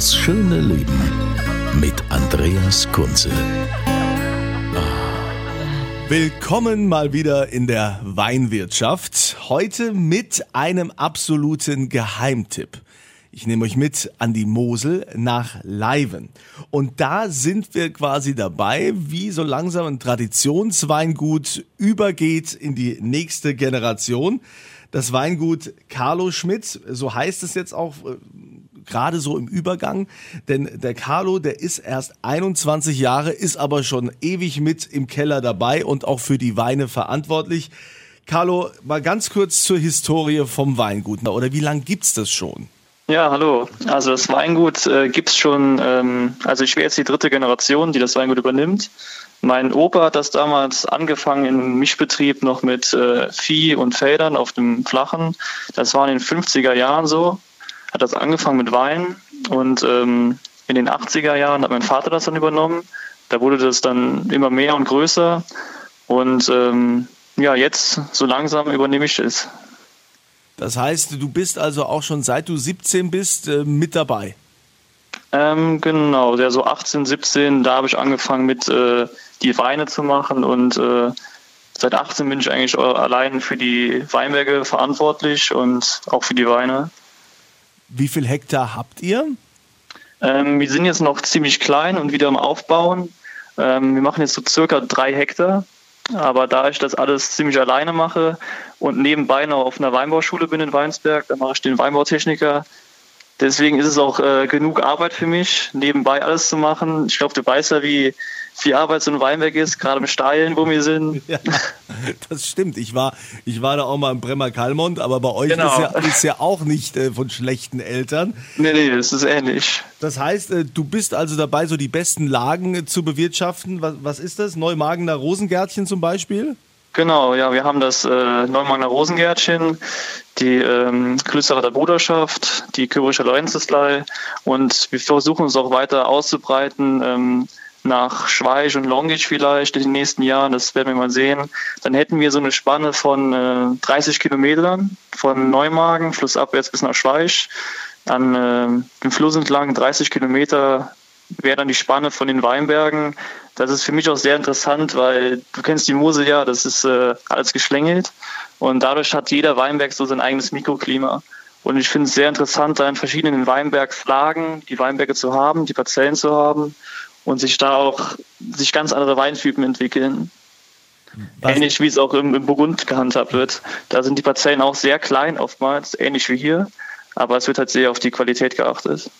Das schöne Leben mit Andreas Kunze. Willkommen mal wieder in der Weinwirtschaft. Heute mit einem absoluten Geheimtipp. Ich nehme euch mit an die Mosel nach Leiven. Und da sind wir quasi dabei, wie so langsam ein Traditionsweingut übergeht in die nächste Generation. Das Weingut Carlo Schmidt, so heißt es jetzt auch äh, gerade so im Übergang, denn der Carlo, der ist erst 21 Jahre, ist aber schon ewig mit im Keller dabei und auch für die Weine verantwortlich. Carlo, mal ganz kurz zur Historie vom Weingut. Oder wie lange gibt's das schon? Ja, hallo. Also das Weingut äh, gibt's schon, ähm, also ich wäre jetzt die dritte Generation, die das Weingut übernimmt. Mein Opa hat das damals angefangen im Mischbetrieb noch mit äh, Vieh und Feldern auf dem Flachen. Das war in den 50er Jahren so. Hat das angefangen mit Wein und ähm, in den 80er Jahren hat mein Vater das dann übernommen. Da wurde das dann immer mehr und größer. Und ähm, ja, jetzt so langsam übernehme ich es. Das heißt, du bist also auch schon seit du 17 bist äh, mit dabei. Ähm, genau, ja, so 18, 17, da habe ich angefangen mit äh, die Weine zu machen und äh, seit 18 bin ich eigentlich allein für die Weinberge verantwortlich und auch für die Weine. Wie viel Hektar habt ihr? Ähm, wir sind jetzt noch ziemlich klein und wieder am Aufbauen. Ähm, wir machen jetzt so circa drei Hektar. Aber da ich das alles ziemlich alleine mache und nebenbei noch auf einer Weinbauschule bin in Weinsberg, da mache ich den Weinbautechniker. Deswegen ist es auch äh, genug Arbeit für mich, nebenbei alles zu machen. Ich glaube, du weißt ja, wie viel Arbeit so ein Weinberg ist, gerade im Steilen, wo wir sind. Ja, das stimmt. Ich war, ich war da auch mal im Bremer Kalmont, aber bei euch genau. ist, ja, ist ja auch nicht äh, von schlechten Eltern. Nee, nee, es ist ähnlich. Das heißt, äh, du bist also dabei, so die besten Lagen äh, zu bewirtschaften. Was, was ist das? Neumagener Rosengärtchen zum Beispiel? Genau, ja, wir haben das äh, Neumagener Rosengärtchen, die ähm, Klösterer Bruderschaft, die Kyrische Lorenzeslei und wir versuchen uns auch weiter auszubreiten. Ähm, nach Schweich und Longisch vielleicht in den nächsten Jahren, das werden wir mal sehen, dann hätten wir so eine Spanne von äh, 30 Kilometern von Neumagen flussabwärts bis nach Schweich. An äh, dem Fluss entlang 30 Kilometer wäre dann die Spanne von den Weinbergen. Das ist für mich auch sehr interessant, weil du kennst die Mosel ja, das ist äh, alles geschlängelt und dadurch hat jeder Weinberg so sein eigenes Mikroklima. Und ich finde es sehr interessant, da in verschiedenen Weinbergslagen die Weinberge zu haben, die Parzellen zu haben und sich da auch sich ganz andere Weintypen entwickeln. Was? Ähnlich wie es auch im, im Burgund gehandhabt wird. Da sind die Parzellen auch sehr klein oftmals, ähnlich wie hier, aber es wird halt sehr auf die Qualität geachtet.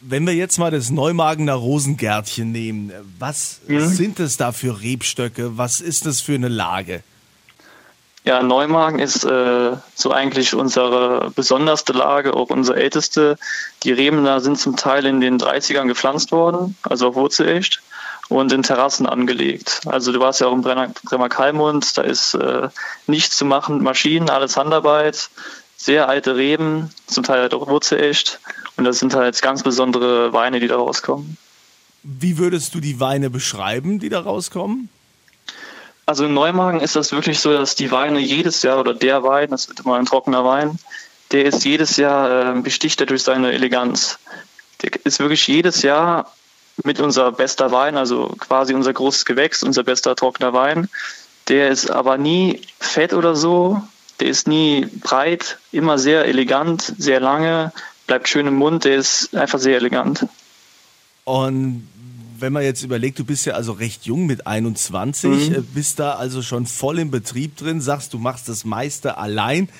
Wenn wir jetzt mal das Neumagener Rosengärtchen nehmen, was mhm. sind es da für Rebstöcke? Was ist das für eine Lage? Ja, Neumagen ist äh, so eigentlich unsere besonderste Lage, auch unsere älteste. Die Reben da sind zum Teil in den 30ern gepflanzt worden, also auf Wurzelecht und in Terrassen angelegt. Also du warst ja auch im Bremer Kalmund, da ist äh, nichts zu machen, Maschinen, alles Handarbeit, sehr alte Reben, zum Teil halt auch Wurzelecht und das sind halt ganz besondere Weine, die da rauskommen. Wie würdest du die Weine beschreiben, die da rauskommen? Also in Neumagen ist das wirklich so, dass die Weine jedes Jahr oder der Wein, das wird immer ein trockener Wein, der ist jedes Jahr äh, besticht durch seine Eleganz. Der ist wirklich jedes Jahr mit unser bester Wein, also quasi unser großes Gewächs, unser bester trockener Wein. Der ist aber nie fett oder so, der ist nie breit, immer sehr elegant, sehr lange, bleibt schön im Mund, der ist einfach sehr elegant. Und wenn man jetzt überlegt, du bist ja also recht jung mit 21, mhm. Äh, bist da also schon voll im Betrieb drin, sagst, du machst das meiste allein.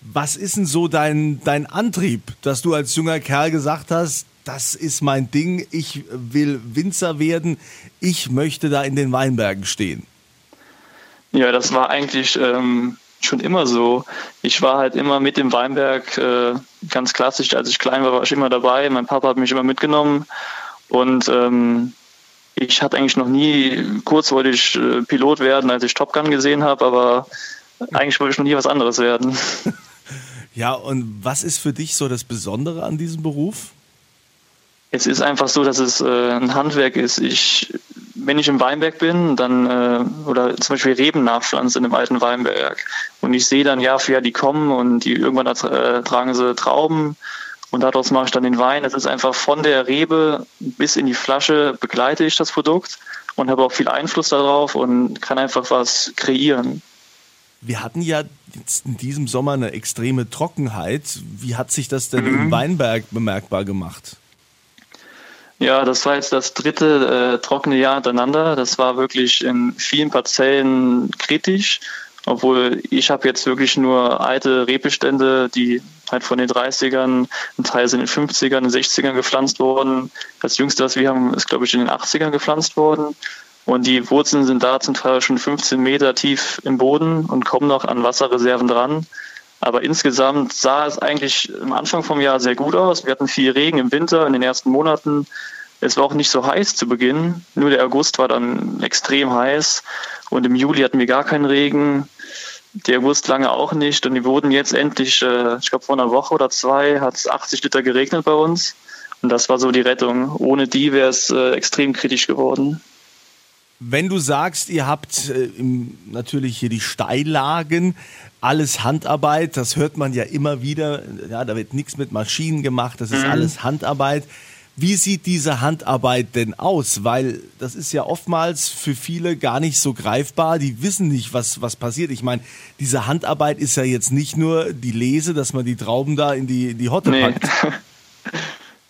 Was ist denn so dein, dein Antrieb, dass du als junger Kerl gesagt hast, das ist mein Ding, ich will Winzer werden, ich möchte da in den Weinbergen stehen? Ja, das war eigentlich ähm, schon immer so. Ich war halt immer mit dem Weinberg äh, ganz klassisch. Als ich klein war, war ich immer dabei. Mein Papa hat mich immer mitgenommen und ähm, ich hatte eigentlich noch nie, kurz wollte ich äh, Pilot werden, als ich Top Gun gesehen habe, aber eigentlich wollte ich noch nie was anderes werden. Ja, und was ist für dich so das Besondere an diesem Beruf? Es ist einfach so, dass es äh, ein Handwerk ist. Ich, wenn ich im Weinberg bin, dann äh, oder zum Beispiel Reben nachpflanze in einem alten Weinberg und ich sehe dann Jahr für Jahr die kommen und die irgendwann äh, tragen sie Trauben und daraus mache ich dann den Wein. Es ist einfach von der Rebe bis in die Flasche begleite ich das Produkt und habe auch viel Einfluss darauf und kann einfach was kreieren. Wir hatten ja jetzt in diesem Sommer eine extreme Trockenheit. Wie hat sich das denn mhm. im Weinberg bemerkbar gemacht? Ja, das war jetzt das dritte äh, trockene Jahr hintereinander. Das war wirklich in vielen Parzellen kritisch, obwohl ich habe jetzt wirklich nur alte Rebestände, die halt von den 30ern, ein Teil sind in den 50ern, in den 60ern gepflanzt worden. Das jüngste, was wir haben, ist glaube ich in den 80ern gepflanzt worden. Und die Wurzeln sind da zum Teil schon 15 Meter tief im Boden und kommen noch an Wasserreserven dran. Aber insgesamt sah es eigentlich am Anfang vom Jahr sehr gut aus. Wir hatten viel Regen im Winter in den ersten Monaten. Es war auch nicht so heiß zu Beginn. Nur der August war dann extrem heiß. Und im Juli hatten wir gar keinen Regen. Der August lange auch nicht. Und die wurden jetzt endlich, äh, ich glaube vor einer Woche oder zwei, hat es 80 Liter geregnet bei uns. Und das war so die Rettung. Ohne die wäre es äh, extrem kritisch geworden. Wenn du sagst, ihr habt äh, natürlich hier die Steillagen, alles Handarbeit, das hört man ja immer wieder, ja, da wird nichts mit Maschinen gemacht, das ist mhm. alles Handarbeit. Wie sieht diese Handarbeit denn aus? Weil das ist ja oftmals für viele gar nicht so greifbar. Die wissen nicht, was, was passiert. Ich meine, diese Handarbeit ist ja jetzt nicht nur die Lese, dass man die Trauben da in die, in die Hotte nee. packt.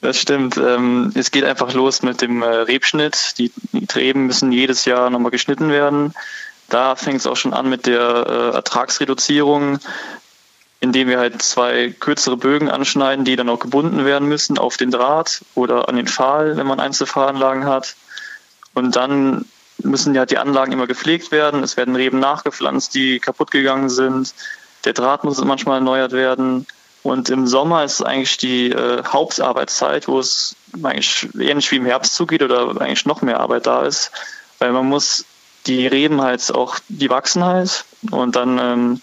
Das stimmt. Ähm, es geht einfach los mit dem äh, Rebschnitt. Die, die Reben müssen jedes Jahr nochmal geschnitten werden. Da fängt es auch schon an mit der äh, Ertragsreduzierung, indem wir halt zwei kürzere Bögen anschneiden, die dann auch gebunden werden müssen auf den Draht oder an den Pfahl, wenn man Einzelfahranlagen hat. Und dann müssen ja die Anlagen immer gepflegt werden. Es werden Reben nachgepflanzt, die kaputt gegangen sind. Der Draht muss manchmal erneuert werden. Und im Sommer ist eigentlich die äh, Hauptarbeitszeit, wo es eigentlich ähnlich wie im Herbst zugeht oder eigentlich noch mehr Arbeit da ist, weil man muss die Reben halt auch, die wachsen halt und dann ähm,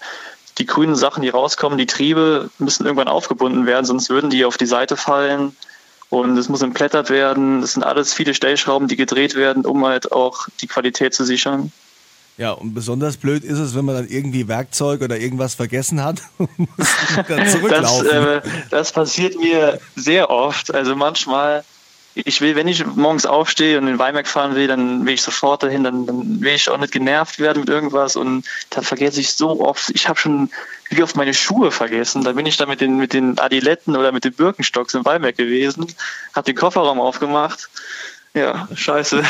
die grünen Sachen, die rauskommen, die Triebe müssen irgendwann aufgebunden werden, sonst würden die auf die Seite fallen und es muss entblättert werden. Das sind alles viele Stellschrauben, die gedreht werden, um halt auch die Qualität zu sichern. Ja, und besonders blöd ist es, wenn man dann irgendwie Werkzeug oder irgendwas vergessen hat und muss dann zurücklaufen. Das, äh, das passiert mir sehr oft. Also manchmal, ich will, wenn ich morgens aufstehe und in Weinberg fahren will, dann will ich sofort dahin, dann, dann will ich auch nicht genervt werden mit irgendwas und dann vergesse ich so oft. Ich habe schon wie oft meine Schuhe vergessen. Da bin ich dann mit den, mit den Adiletten oder mit den Birkenstocks im Weinberg gewesen, habe den Kofferraum aufgemacht ja, scheiße.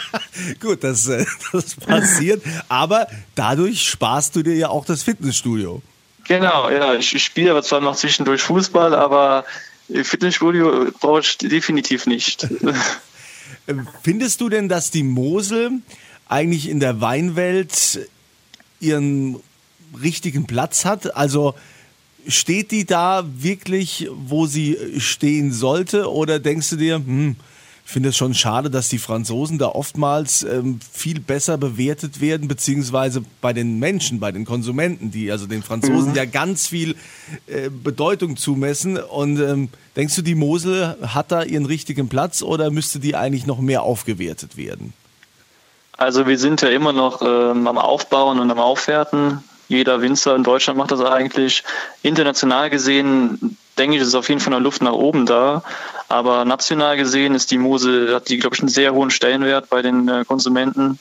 Gut, das, äh, das passiert. Aber dadurch sparst du dir ja auch das Fitnessstudio. Genau, ja. Ich spiele aber zwar noch zwischendurch Fußball, aber Fitnessstudio brauche ich definitiv nicht. Findest du denn, dass die Mosel eigentlich in der Weinwelt ihren richtigen Platz hat? Also steht die da wirklich, wo sie stehen sollte? Oder denkst du dir, hm, finde es schon schade, dass die Franzosen da oftmals ähm, viel besser bewertet werden, beziehungsweise bei den Menschen, bei den Konsumenten, die also den Franzosen mhm. ja ganz viel äh, Bedeutung zumessen. Und ähm, denkst du, die Mosel hat da ihren richtigen Platz oder müsste die eigentlich noch mehr aufgewertet werden? Also wir sind ja immer noch ähm, am Aufbauen und am Aufwerten. Jeder Winzer in Deutschland macht das eigentlich. International gesehen denke ich, ist auf jeden Fall eine Luft nach oben da. Aber national gesehen ist die Mosel, hat die, glaube ich, einen sehr hohen Stellenwert bei den äh, Konsumenten.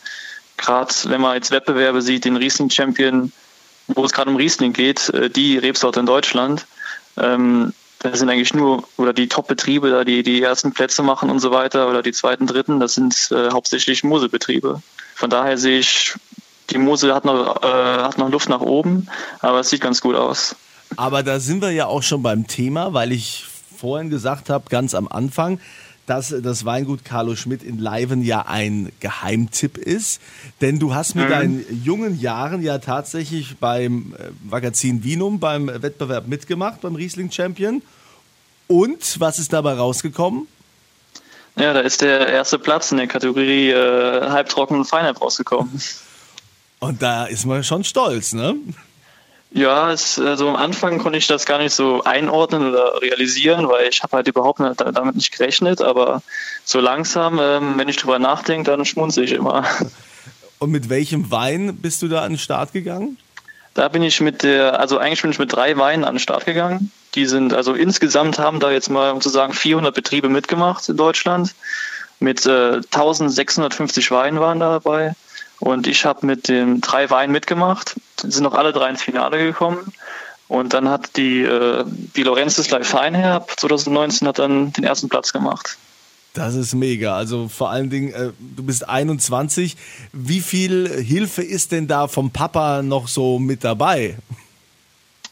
Gerade wenn man jetzt Wettbewerbe sieht, den Riesling Champion, wo es gerade um Riesling geht, äh, die Rebsorte in Deutschland. Ähm, das sind eigentlich nur, oder die Top-Betriebe, da die die ersten Plätze machen und so weiter, oder die zweiten, dritten, das sind äh, hauptsächlich Moselbetriebe. Von daher sehe ich, die Mosel hat noch, äh, hat noch Luft nach oben, aber es sieht ganz gut aus. Aber da sind wir ja auch schon beim Thema, weil ich vorhin gesagt habe, ganz am Anfang, dass das Weingut Carlo Schmidt in Leiven ja ein Geheimtipp ist. Denn du hast mit mhm. deinen jungen Jahren ja tatsächlich beim äh, Magazin Vinum, beim Wettbewerb mitgemacht, beim Riesling Champion. Und was ist dabei rausgekommen? Ja, da ist der erste Platz in der Kategorie äh, Halbtrocken und Feinheit rausgekommen. Und da ist man schon stolz, ne? Ja, es, also am Anfang konnte ich das gar nicht so einordnen oder realisieren, weil ich habe halt überhaupt nicht, damit nicht gerechnet. Aber so langsam, ähm, wenn ich drüber nachdenke, dann schmunze ich immer. Und mit welchem Wein bist du da an den Start gegangen? Da bin ich mit der, also eigentlich bin ich mit drei Weinen an den Start gegangen. Die sind, also insgesamt haben da jetzt mal, um zu sagen, 400 Betriebe mitgemacht in Deutschland. Mit äh, 1650 Weinen waren da dabei. Und ich habe mit den drei Weinen mitgemacht, sind noch alle drei ins Finale gekommen. Und dann hat die, äh, die Lorenzis Live Feinherb 2019 hat dann den ersten Platz gemacht. Das ist mega. Also vor allen Dingen, äh, du bist 21. Wie viel Hilfe ist denn da vom Papa noch so mit dabei?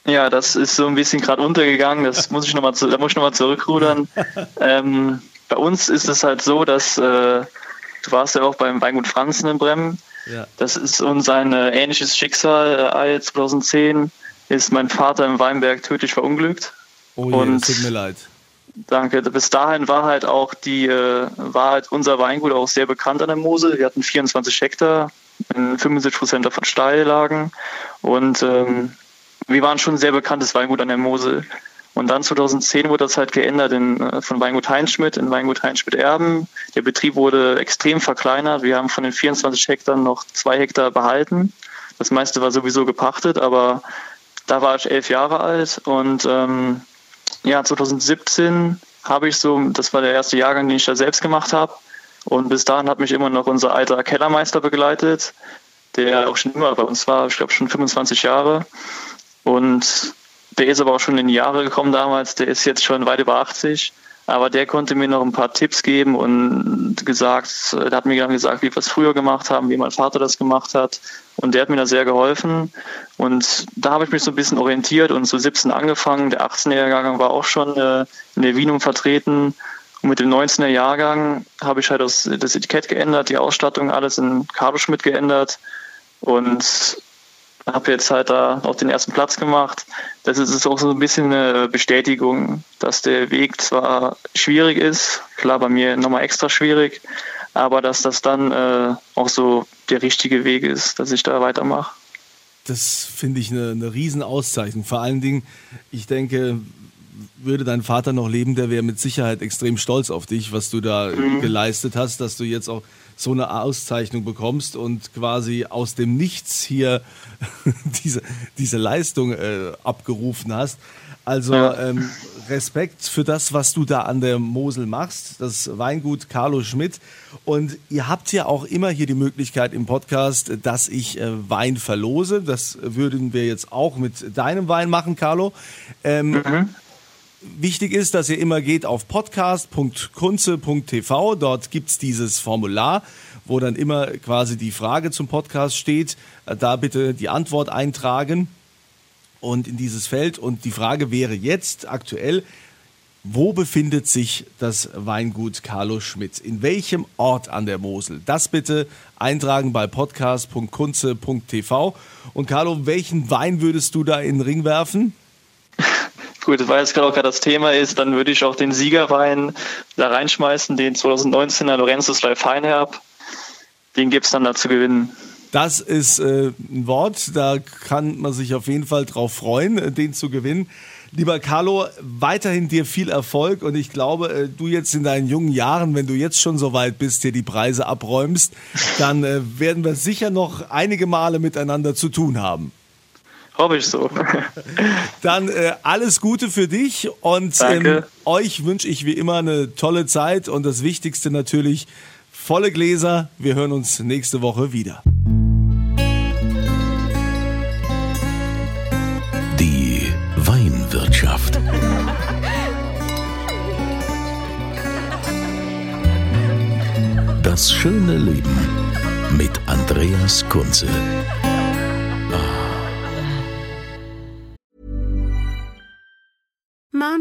Ja, das ist so ein bisschen gerade untergegangen. Das muss ich noch mal, da muss ich nochmal zurückrudern. ähm, bei uns ist es halt so, dass äh, du warst ja auch beim Weingut Franzen in Bremen. Ja. Das ist uns ein äh, ähnliches Schicksal. Äh, 2010 ist mein Vater im Weinberg tödlich verunglückt. Oh je, und tut mir leid. Danke. Bis dahin war halt auch die, äh, war halt unser Weingut auch sehr bekannt an der Mosel. Wir hatten 24 Hektar, 75 Prozent davon Steillagen und ähm, wir waren schon ein sehr bekanntes Weingut an der Mosel. Und dann 2010 wurde das halt geändert in, äh, von Weingut Heinschmidt in Weingut Heinschmidt Erben. Der Betrieb wurde extrem verkleinert. Wir haben von den 24 Hektar noch zwei Hektar behalten. Das meiste war sowieso gepachtet, aber da war ich elf Jahre alt und ähm, ja, 2017 habe ich so, das war der erste Jahrgang, den ich da selbst gemacht habe. Und bis dahin hat mich immer noch unser alter Kellermeister begleitet, der auch schon immer bei uns war, ich glaube schon 25 Jahre. Und der ist aber auch schon in die Jahre gekommen damals, der ist jetzt schon weit über 80. Aber der konnte mir noch ein paar Tipps geben und gesagt, der hat mir dann gesagt, wie wir es früher gemacht haben, wie mein Vater das gemacht hat. Und der hat mir da sehr geholfen. Und da habe ich mich so ein bisschen orientiert und so 17 angefangen. Der 18er Jahrgang war auch schon äh, in der Wienung vertreten. Und mit dem 19er Jahrgang habe ich halt das, Etikett geändert, die Ausstattung, alles in Carlo Schmidt geändert. Und habe jetzt halt da auch den ersten Platz gemacht. Das ist auch so ein bisschen eine Bestätigung, dass der Weg zwar schwierig ist, klar bei mir nochmal extra schwierig, aber dass das dann äh, auch so der richtige Weg ist, dass ich da weitermache. Das finde ich eine, eine Riesenauszeichnung. Vor allen Dingen, ich denke, würde dein Vater noch leben, der wäre mit Sicherheit extrem stolz auf dich, was du da mhm. geleistet hast, dass du jetzt auch so eine Auszeichnung bekommst und quasi aus dem Nichts hier diese, diese Leistung äh, abgerufen hast. Also ähm, Respekt für das, was du da an der Mosel machst, das Weingut Carlo Schmidt. Und ihr habt ja auch immer hier die Möglichkeit im Podcast, dass ich äh, Wein verlose. Das würden wir jetzt auch mit deinem Wein machen, Carlo. Ähm, mhm. Wichtig ist, dass ihr immer geht auf podcast.kunze.tv. Dort gibt es dieses Formular, wo dann immer quasi die Frage zum Podcast steht. Äh, da bitte die Antwort eintragen und in dieses Feld. Und die Frage wäre jetzt aktuell, wo befindet sich das Weingut Carlo Schmidt? In welchem Ort an der Mosel? Das bitte eintragen bei podcast.kunze.tv. Und Carlo, welchen Wein würdest du da in den Ring werfen? Gut, weil es gerade auch gerade das Thema ist, dann würde ich auch den Siegerwein da reinschmeißen, den 2019er Lorenzis Live Feinherb. Den gibt es dann da zu gewinnen. Das ist äh, ein Wort, da kann man sich auf jeden Fall drauf freuen, äh, den zu gewinnen. Lieber Carlo, weiterhin dir viel Erfolg und ich glaube, äh, du jetzt in deinen jungen Jahren, wenn du jetzt schon so weit bist, dir die Preise abräumst, dann äh, werden wir sicher noch einige Male miteinander zu tun haben. Hoffe ich so. Dann äh, alles Gute für dich und ähm, euch wünsche ich wie immer eine tolle Zeit und das Wichtigste natürlich volle Gläser. Wir hören uns nächste Woche wieder. Die Weinwirtschaft. Das schöne Leben mit Andreas Kunze.